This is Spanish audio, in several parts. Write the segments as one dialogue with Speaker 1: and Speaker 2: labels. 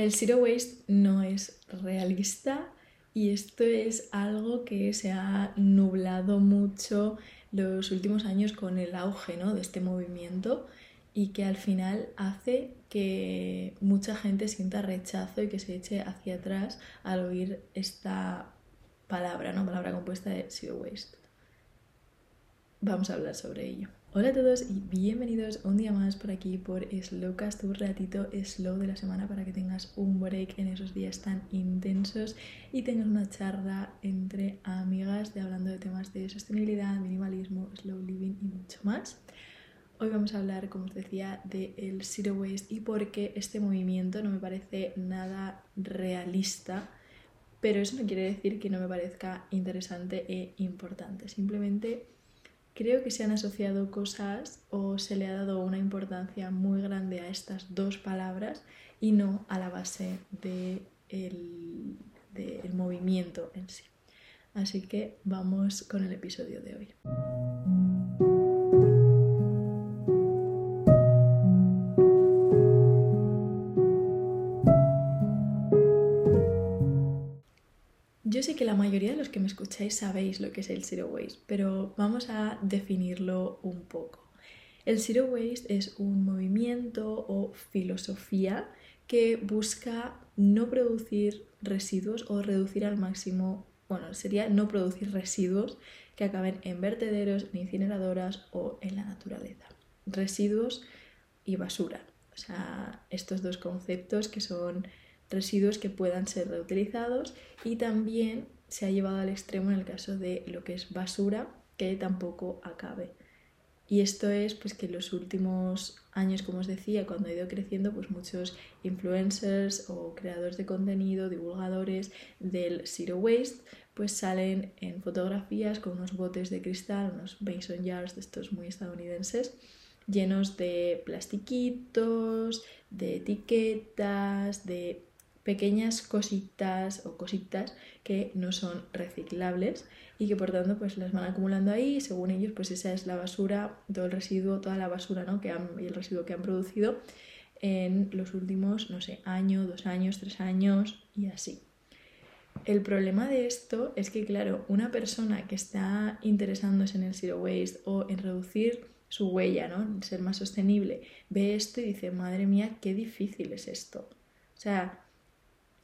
Speaker 1: El zero waste no es realista y esto es algo que se ha nublado mucho los últimos años con el auge ¿no? de este movimiento y que al final hace que mucha gente sienta rechazo y que se eche hacia atrás al oír esta palabra, ¿no? Palabra compuesta de zero waste. Vamos a hablar sobre ello. Hola a todos y bienvenidos un día más por aquí por Slowcast, tu ratito slow de la semana para que tengas un break en esos días tan intensos y tengas una charla entre amigas de hablando de temas de sostenibilidad, minimalismo, slow living y mucho más. Hoy vamos a hablar, como os decía, del el zero waste y por qué este movimiento no me parece nada realista, pero eso no quiere decir que no me parezca interesante e importante. Simplemente creo que se han asociado cosas o se le ha dado una importancia muy grande a estas dos palabras y no a la base del de movimiento en sí. Así que vamos con el episodio de hoy. Yo sé que la mayoría de los que me escucháis sabéis lo que es el Zero Waste, pero vamos a definirlo un poco. El Zero Waste es un movimiento o filosofía que busca no producir residuos o reducir al máximo, bueno, sería no producir residuos que acaben en vertederos, en incineradoras o en la naturaleza. Residuos y basura. O sea, estos dos conceptos que son residuos que puedan ser reutilizados y también se ha llevado al extremo en el caso de lo que es basura que tampoco acabe. Y esto es pues que en los últimos años, como os decía, cuando ha ido creciendo, pues muchos influencers o creadores de contenido, divulgadores del zero waste, pues salen en fotografías con unos botes de cristal, unos mason jars de estos muy estadounidenses, llenos de plastiquitos, de etiquetas, de pequeñas cositas o cositas que no son reciclables y que por tanto pues las van acumulando ahí y según ellos pues esa es la basura, todo el residuo, toda la basura ¿no? que han, y el residuo que han producido en los últimos, no sé, año, dos años, tres años y así. El problema de esto es que, claro, una persona que está interesándose en el zero waste o en reducir su huella, ¿no? Ser más sostenible, ve esto y dice, madre mía, qué difícil es esto. O sea,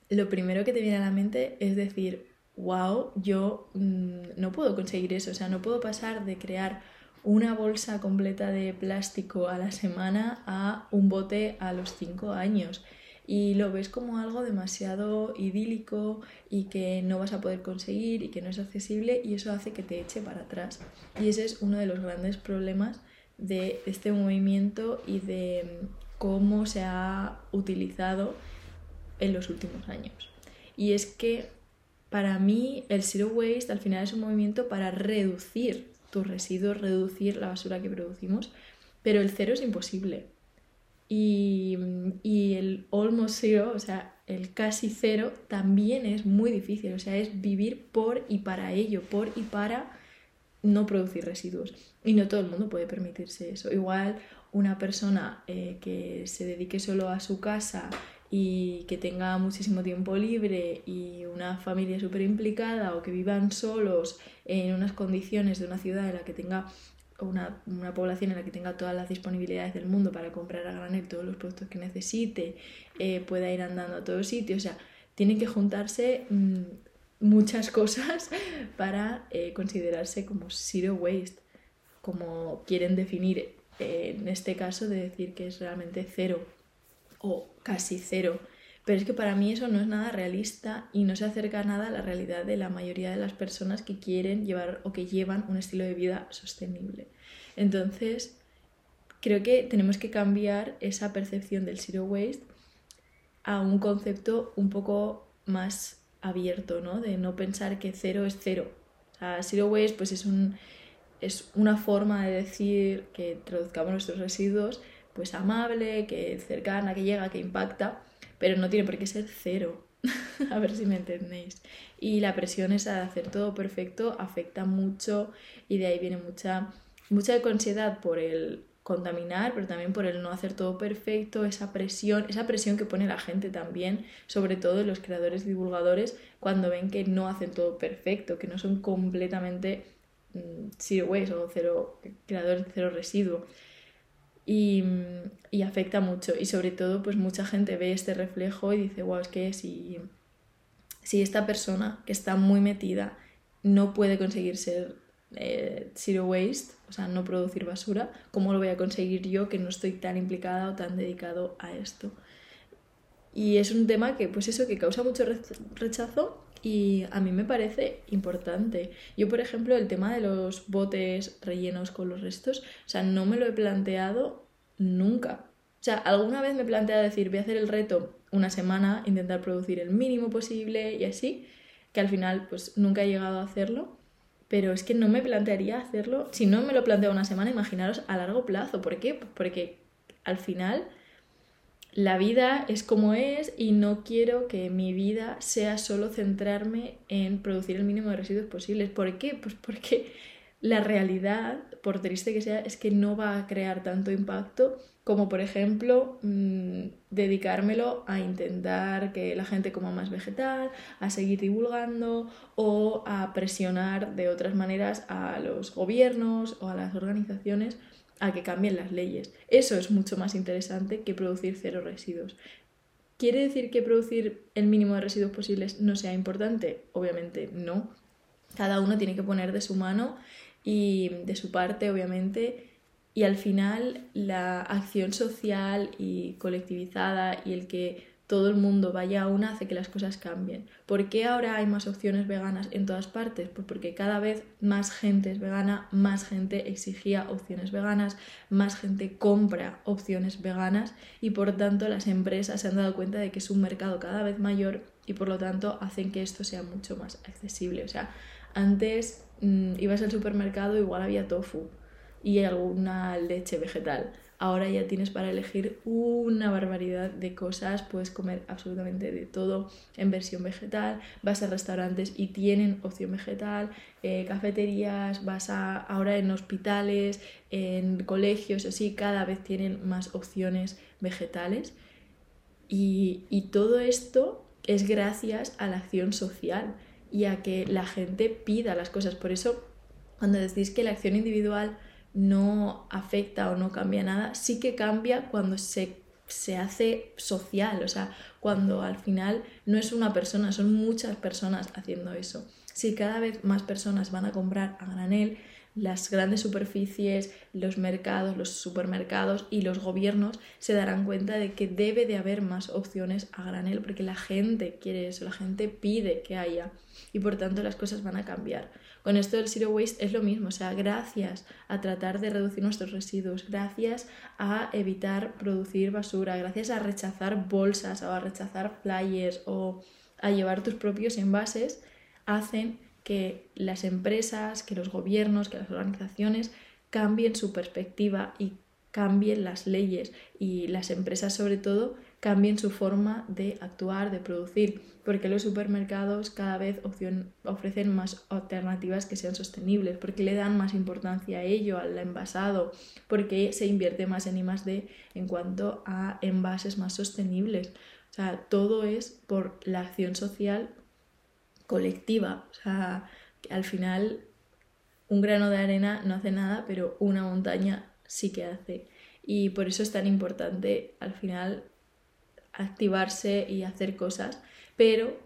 Speaker 1: lo primero que te viene a la mente es decir, wow, yo mm, no puedo conseguir eso, o sea, no puedo pasar de crear una bolsa completa de plástico a la semana a un bote a los cinco años. Y lo ves como algo demasiado idílico y que no vas a poder conseguir y que no es accesible y eso hace que te eche para atrás. Y ese es uno de los grandes problemas de este movimiento y de mm, cómo se ha utilizado en los últimos años. Y es que para mí el zero waste al final es un movimiento para reducir tus residuos, reducir la basura que producimos, pero el cero es imposible. Y, y el almost zero, o sea, el casi cero, también es muy difícil. O sea, es vivir por y para ello, por y para no producir residuos. Y no todo el mundo puede permitirse eso. Igual una persona eh, que se dedique solo a su casa y que tenga muchísimo tiempo libre y una familia súper implicada o que vivan solos en unas condiciones de una ciudad en la que tenga una, una, población en la que tenga todas las disponibilidades del mundo para comprar a granel todos los productos que necesite, eh, pueda ir andando a todos sitios, o sea, tienen que juntarse mm, muchas cosas para eh, considerarse como zero waste, como quieren definir eh, en este caso de decir que es realmente cero o casi cero. Pero es que para mí eso no es nada realista y no se acerca nada a la realidad de la mayoría de las personas que quieren llevar o que llevan un estilo de vida sostenible. Entonces, creo que tenemos que cambiar esa percepción del zero waste a un concepto un poco más abierto, ¿no? De no pensar que cero es cero. O zero waste pues es, un, es una forma de decir que traduzcamos nuestros residuos pues amable, que cercana, que llega, que impacta, pero no tiene por qué ser cero. a ver si me entendéis. Y la presión esa de hacer todo perfecto afecta mucho y de ahí viene mucha, mucha ansiedad por el contaminar, pero también por el no hacer todo perfecto, esa presión, esa presión que pone la gente también, sobre todo los creadores divulgadores, cuando ven que no hacen todo perfecto, que no son completamente mm, zero waste o cero, creadores cero residuo. Y, y, afecta mucho. Y sobre todo, pues mucha gente ve este reflejo y dice, wow, es que si, si esta persona que está muy metida no puede conseguir ser eh, zero waste, o sea, no producir basura, ¿cómo lo voy a conseguir yo que no estoy tan implicada o tan dedicado a esto? Y es un tema que, pues eso, que causa mucho rechazo y a mí me parece importante. Yo, por ejemplo, el tema de los botes rellenos con los restos, o sea, no me lo he planteado nunca. O sea, alguna vez me he planteado decir, voy a hacer el reto una semana, intentar producir el mínimo posible y así, que al final pues nunca he llegado a hacerlo pero es que no me plantearía hacerlo, si no me lo planteo una semana, imaginaros a largo plazo. ¿Por qué? Porque al final la vida es como es y no quiero que mi vida sea solo centrarme en producir el mínimo de residuos posibles. ¿Por qué? Pues porque la realidad, por triste que sea, es que no va a crear tanto impacto como por ejemplo mm, dedicármelo a intentar que la gente coma más vegetal, a seguir divulgando o a presionar de otras maneras a los gobiernos o a las organizaciones a que cambien las leyes. Eso es mucho más interesante que producir cero residuos. ¿Quiere decir que producir el mínimo de residuos posibles no sea importante? Obviamente no. Cada uno tiene que poner de su mano y de su parte, obviamente, y al final la acción social y colectivizada y el que todo el mundo vaya a una hace que las cosas cambien. ¿Por qué ahora hay más opciones veganas en todas partes? Pues porque cada vez más gente es vegana, más gente exigía opciones veganas, más gente compra opciones veganas y por tanto las empresas se han dado cuenta de que es un mercado cada vez mayor y por lo tanto hacen que esto sea mucho más accesible. O sea, antes mmm, ibas al supermercado igual había tofu y alguna leche vegetal. Ahora ya tienes para elegir una barbaridad de cosas, puedes comer absolutamente de todo en versión vegetal, vas a restaurantes y tienen opción vegetal, eh, cafeterías, vas a ahora en hospitales, en colegios, así, cada vez tienen más opciones vegetales. Y, y todo esto es gracias a la acción social y a que la gente pida las cosas. Por eso, cuando decís que la acción individual no afecta o no cambia nada, sí que cambia cuando se, se hace social, o sea, cuando al final no es una persona, son muchas personas haciendo eso. Si cada vez más personas van a comprar a granel, las grandes superficies, los mercados, los supermercados y los gobiernos se darán cuenta de que debe de haber más opciones a granel porque la gente quiere eso, la gente pide que haya y por tanto las cosas van a cambiar. Con esto del zero waste es lo mismo, o sea, gracias a tratar de reducir nuestros residuos, gracias a evitar producir basura, gracias a rechazar bolsas o a rechazar flyers o a llevar tus propios envases, hacen que las empresas, que los gobiernos, que las organizaciones cambien su perspectiva y cambien las leyes y las empresas sobre todo cambien su forma de actuar, de producir, porque los supermercados cada vez ofrecen más alternativas que sean sostenibles, porque le dan más importancia a ello, al envasado, porque se invierte más en I+D en cuanto a envases más sostenibles. O sea, todo es por la acción social colectiva. O sea, que al final un grano de arena no hace nada, pero una montaña sí que hace. Y por eso es tan importante al final activarse y hacer cosas, pero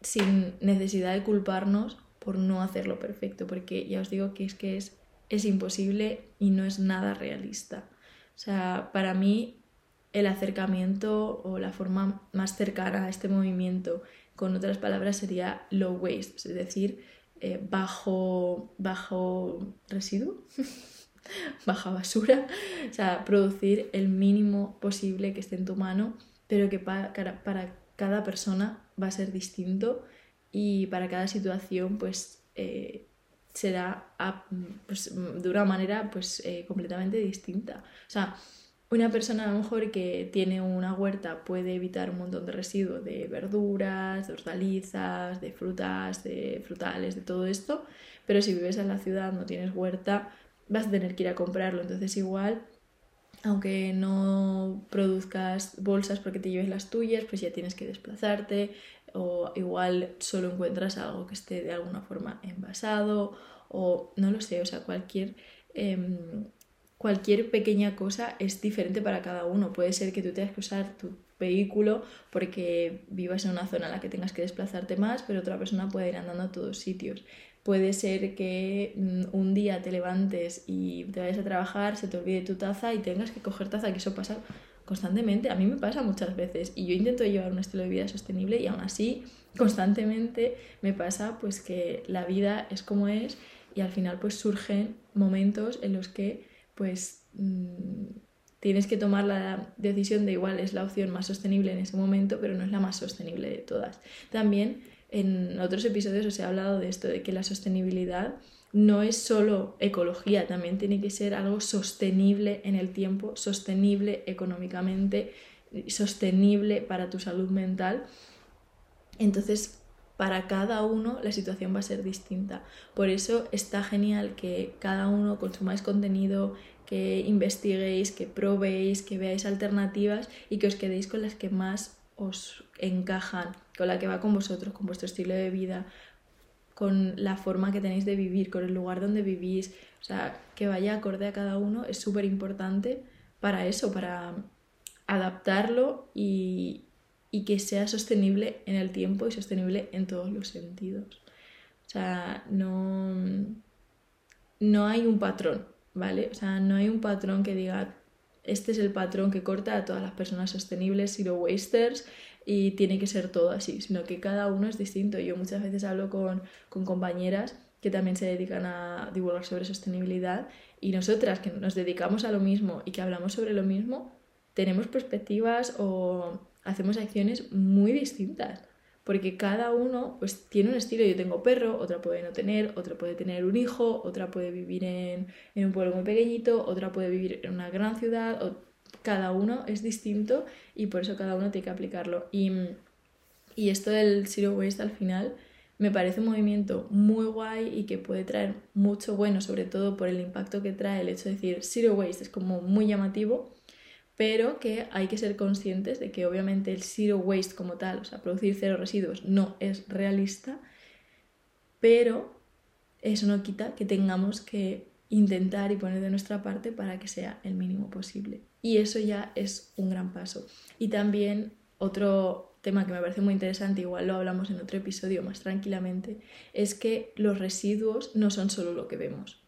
Speaker 1: sin necesidad de culparnos por no hacerlo perfecto, porque ya os digo que es que es, es imposible y no es nada realista. O sea, para mí el acercamiento o la forma más cercana a este movimiento con otras palabras sería low waste, es decir, eh, bajo, bajo residuo, baja basura, o sea, producir el mínimo posible que esté en tu mano, pero que para, para cada persona va a ser distinto y para cada situación pues eh, será pues, de una manera pues eh, completamente distinta. O sea, una persona a lo mejor que tiene una huerta puede evitar un montón de residuos de verduras, de hortalizas, de frutas, de frutales, de todo esto, pero si vives en la ciudad, no tienes huerta, vas a tener que ir a comprarlo. Entonces igual aunque no produzcas bolsas porque te lleves las tuyas, pues ya tienes que desplazarte o igual solo encuentras algo que esté de alguna forma envasado o no lo sé, o sea, cualquier, em, cualquier pequeña cosa es diferente para cada uno. Puede ser que tú tengas que usar tu vehículo porque vivas en una zona en la que tengas que desplazarte más, pero otra persona puede ir andando a todos sitios. Puede ser que mm, un día te levantes y te vayas a trabajar, se te olvide tu taza y tengas que coger taza, que eso pasa constantemente. A mí me pasa muchas veces y yo intento llevar un estilo de vida sostenible y aún así constantemente me pasa pues que la vida es como es y al final pues surgen momentos en los que pues mm, tienes que tomar la decisión de igual es la opción más sostenible en ese momento, pero no es la más sostenible de todas. También en otros episodios os he hablado de esto, de que la sostenibilidad no es solo ecología, también tiene que ser algo sostenible en el tiempo, sostenible económicamente, sostenible para tu salud mental. Entonces, para cada uno la situación va a ser distinta. Por eso está genial que cada uno consumáis contenido, que investiguéis, que probéis, que veáis alternativas y que os quedéis con las que más os encajan, con la que va con vosotros, con vuestro estilo de vida, con la forma que tenéis de vivir, con el lugar donde vivís, o sea, que vaya acorde a cada uno es súper importante para eso, para adaptarlo y, y que sea sostenible en el tiempo y sostenible en todos los sentidos. O sea, no, no hay un patrón, ¿vale? O sea, no hay un patrón que diga este es el patrón que corta a todas las personas sostenibles, zero wasters, y tiene que ser todo así, sino que cada uno es distinto. Yo muchas veces hablo con, con compañeras que también se dedican a divulgar sobre sostenibilidad y nosotras que nos dedicamos a lo mismo y que hablamos sobre lo mismo, tenemos perspectivas o hacemos acciones muy distintas porque cada uno pues tiene un estilo. Yo tengo perro, otra puede no tener, otra puede tener un hijo, otra puede vivir en, un pueblo muy pequeñito, otra puede vivir en una gran ciudad, o, cada uno es distinto y por eso cada uno tiene que aplicarlo. Y, y esto del Zero Waste al final me parece un movimiento muy guay y que puede traer mucho bueno, sobre todo por el impacto que trae el hecho de decir Zero Waste es como muy llamativo pero que hay que ser conscientes de que obviamente el zero waste como tal, o sea, producir cero residuos no es realista, pero eso no quita que tengamos que intentar y poner de nuestra parte para que sea el mínimo posible. Y eso ya es un gran paso. Y también otro tema que me parece muy interesante, igual lo hablamos en otro episodio más tranquilamente, es que los residuos no son solo lo que vemos.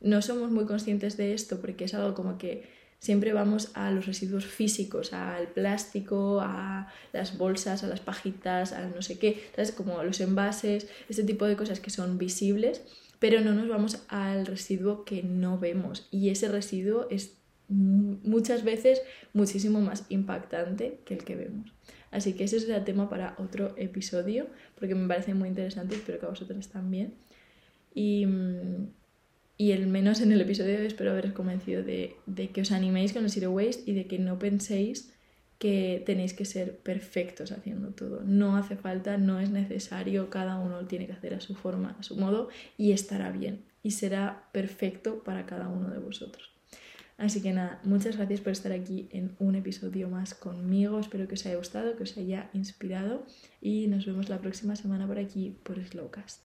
Speaker 1: No somos muy conscientes de esto porque es algo como que siempre vamos a los residuos físicos, al plástico, a las bolsas, a las pajitas, a no sé qué, ¿sabes? Como los envases, este tipo de cosas que son visibles, pero no nos vamos al residuo que no vemos. Y ese residuo es muchas veces muchísimo más impactante que el que vemos. Así que ese es el tema para otro episodio, porque me parece muy interesante, espero que a vosotros también. Y mm, y el menos en el episodio espero haberos convencido de, de que os animéis con el Zero Waste y de que no penséis que tenéis que ser perfectos haciendo todo. No hace falta, no es necesario, cada uno lo tiene que hacer a su forma, a su modo y estará bien y será perfecto para cada uno de vosotros. Así que nada, muchas gracias por estar aquí en un episodio más conmigo. Espero que os haya gustado, que os haya inspirado y nos vemos la próxima semana por aquí por Slowcast.